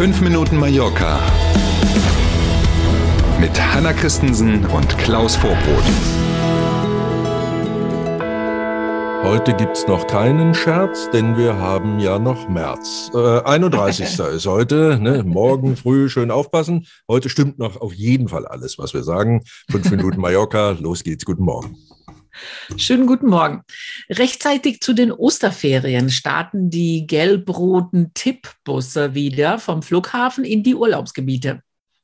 5 Minuten Mallorca mit Hanna Christensen und Klaus Vorbrot. Heute gibt's noch keinen Scherz, denn wir haben ja noch März. Äh, 31. ist heute. Ne? Morgen früh schön aufpassen. Heute stimmt noch auf jeden Fall alles, was wir sagen. Fünf Minuten Mallorca. Los geht's. Guten Morgen. Schönen guten Morgen. Rechtzeitig zu den Osterferien starten die gelb-roten Tippbusse wieder vom Flughafen in die Urlaubsgebiete.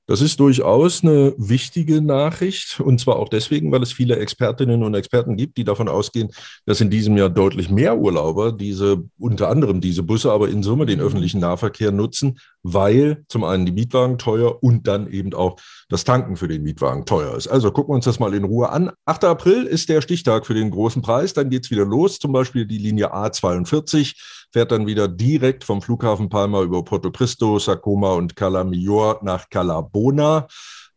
Das ist durchaus eine wichtige Nachricht und zwar auch deswegen, weil es viele Expertinnen und Experten gibt, die davon ausgehen, dass in diesem Jahr deutlich mehr Urlauber diese, unter anderem diese Busse, aber in Summe den öffentlichen Nahverkehr nutzen, weil zum einen die Mietwagen teuer und dann eben auch das Tanken für den Mietwagen teuer ist. Also gucken wir uns das mal in Ruhe an. 8. April ist der Stichtag für den großen Preis, dann geht's wieder los, zum Beispiel die Linie A42 fährt dann wieder direkt vom Flughafen Palma über Porto Cristo, Sacoma und Calamior nach Calabona.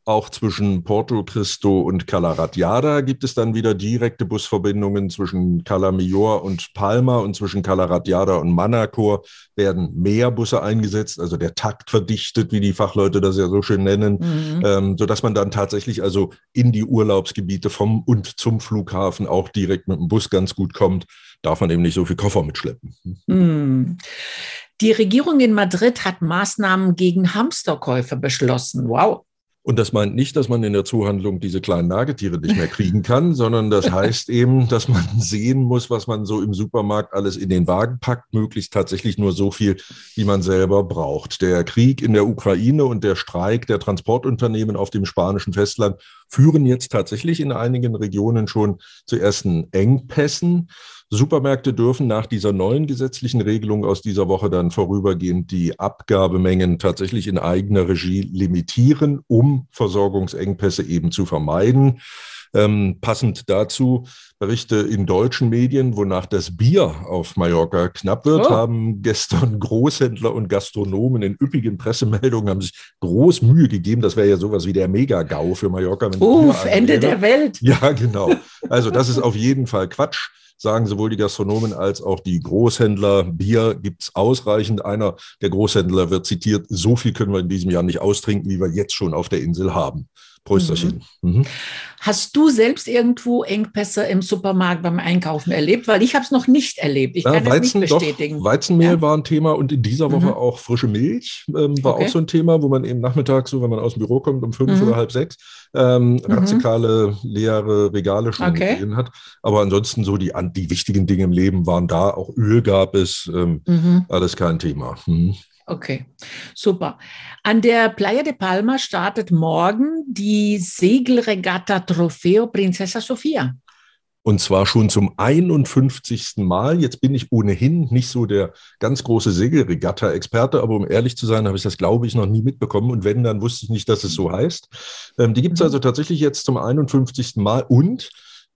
Auch zwischen Porto Cristo und Calaratiada gibt es dann wieder direkte Busverbindungen zwischen Calamior und Palma und zwischen Calaratiada und Manacor werden mehr Busse eingesetzt, also der Takt verdichtet, wie die Fachleute das ja so schön nennen, mhm. ähm, sodass man dann tatsächlich also in die Urlaubsgebiete vom und zum Flughafen auch direkt mit dem Bus ganz gut kommt. Darf man eben nicht so viel Koffer mitschleppen. Mhm. Die Regierung in Madrid hat Maßnahmen gegen Hamsterkäufe beschlossen. Wow. Und das meint nicht, dass man in der Zuhandlung diese kleinen Nagetiere nicht mehr kriegen kann, sondern das heißt eben, dass man sehen muss, was man so im Supermarkt alles in den Wagen packt, möglichst tatsächlich nur so viel, wie man selber braucht. Der Krieg in der Ukraine und der Streik der Transportunternehmen auf dem spanischen Festland führen jetzt tatsächlich in einigen Regionen schon zu ersten Engpässen. Supermärkte dürfen nach dieser neuen gesetzlichen Regelung aus dieser Woche dann vorübergehend die Abgabemengen tatsächlich in eigener Regie limitieren, um Versorgungsengpässe eben zu vermeiden. Ähm, passend dazu Berichte in deutschen Medien, wonach das Bier auf Mallorca knapp wird, oh. haben gestern Großhändler und Gastronomen in üppigen Pressemeldungen haben sich groß Mühe gegeben. Das wäre ja sowas wie der Mega-GAU für Mallorca. Uff, Ende der Welt. Ja, genau. Also das ist auf jeden Fall Quatsch sagen sowohl die Gastronomen als auch die Großhändler, Bier gibt's ausreichend. Einer der Großhändler wird zitiert, so viel können wir in diesem Jahr nicht austrinken, wie wir jetzt schon auf der Insel haben. Prösterchen. Mhm. Mhm. Hast du selbst irgendwo Engpässe im Supermarkt beim Einkaufen erlebt? Weil ich habe es noch nicht erlebt. Ich kann ja, Weizen, es nicht bestätigen. Doch, Weizenmehl ja. war ein Thema und in dieser Woche mhm. auch frische Milch ähm, war okay. auch so ein Thema, wo man eben nachmittags, so wenn man aus dem Büro kommt, um fünf mhm. oder halb sechs, ähm, mhm. radikale leere Regale schon okay. gesehen hat. Aber ansonsten so die, die wichtigen Dinge im Leben waren da. Auch Öl gab es. Ähm, mhm. alles kein Thema. Okay, super. An der Playa de Palma startet morgen die Segelregatta Trofeo Princesa Sofia. Und zwar schon zum 51. Mal. Jetzt bin ich ohnehin nicht so der ganz große Segelregatta-Experte, aber um ehrlich zu sein, habe ich das, glaube ich, noch nie mitbekommen. Und wenn, dann wusste ich nicht, dass es so heißt. Ähm, die gibt es mhm. also tatsächlich jetzt zum 51. Mal. Und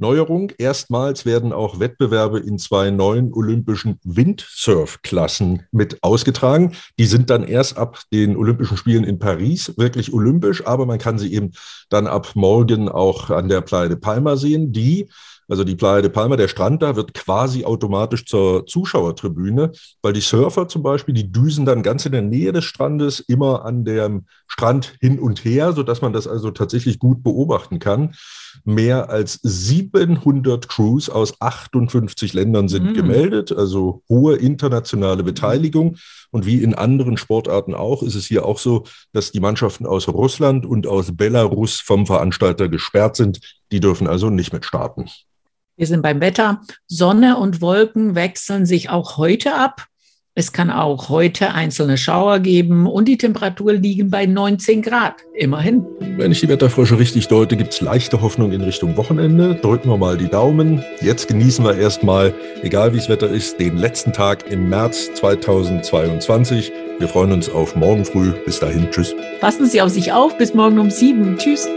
Neuerung. Erstmals werden auch Wettbewerbe in zwei neuen olympischen Windsurf-Klassen mit ausgetragen. Die sind dann erst ab den Olympischen Spielen in Paris wirklich olympisch, aber man kann sie eben dann ab morgen auch an der Playa de Palma sehen. Die also die Playa de Palma, der Strand da wird quasi automatisch zur Zuschauertribüne, weil die Surfer zum Beispiel, die düsen dann ganz in der Nähe des Strandes immer an dem Strand hin und her, sodass man das also tatsächlich gut beobachten kann. Mehr als 700 Crews aus 58 Ländern sind mhm. gemeldet, also hohe internationale Beteiligung. Und wie in anderen Sportarten auch, ist es hier auch so, dass die Mannschaften aus Russland und aus Belarus vom Veranstalter gesperrt sind. Die dürfen also nicht mit starten. Wir sind beim Wetter. Sonne und Wolken wechseln sich auch heute ab. Es kann auch heute einzelne Schauer geben und die Temperatur liegen bei 19 Grad. Immerhin. Wenn ich die Wetterfrösche richtig deute, gibt es leichte Hoffnung in Richtung Wochenende. Drücken wir mal die Daumen. Jetzt genießen wir erstmal, egal wie das Wetter ist, den letzten Tag im März 2022. Wir freuen uns auf morgen früh. Bis dahin. Tschüss. Passen Sie auf sich auf. Bis morgen um sieben. Tschüss.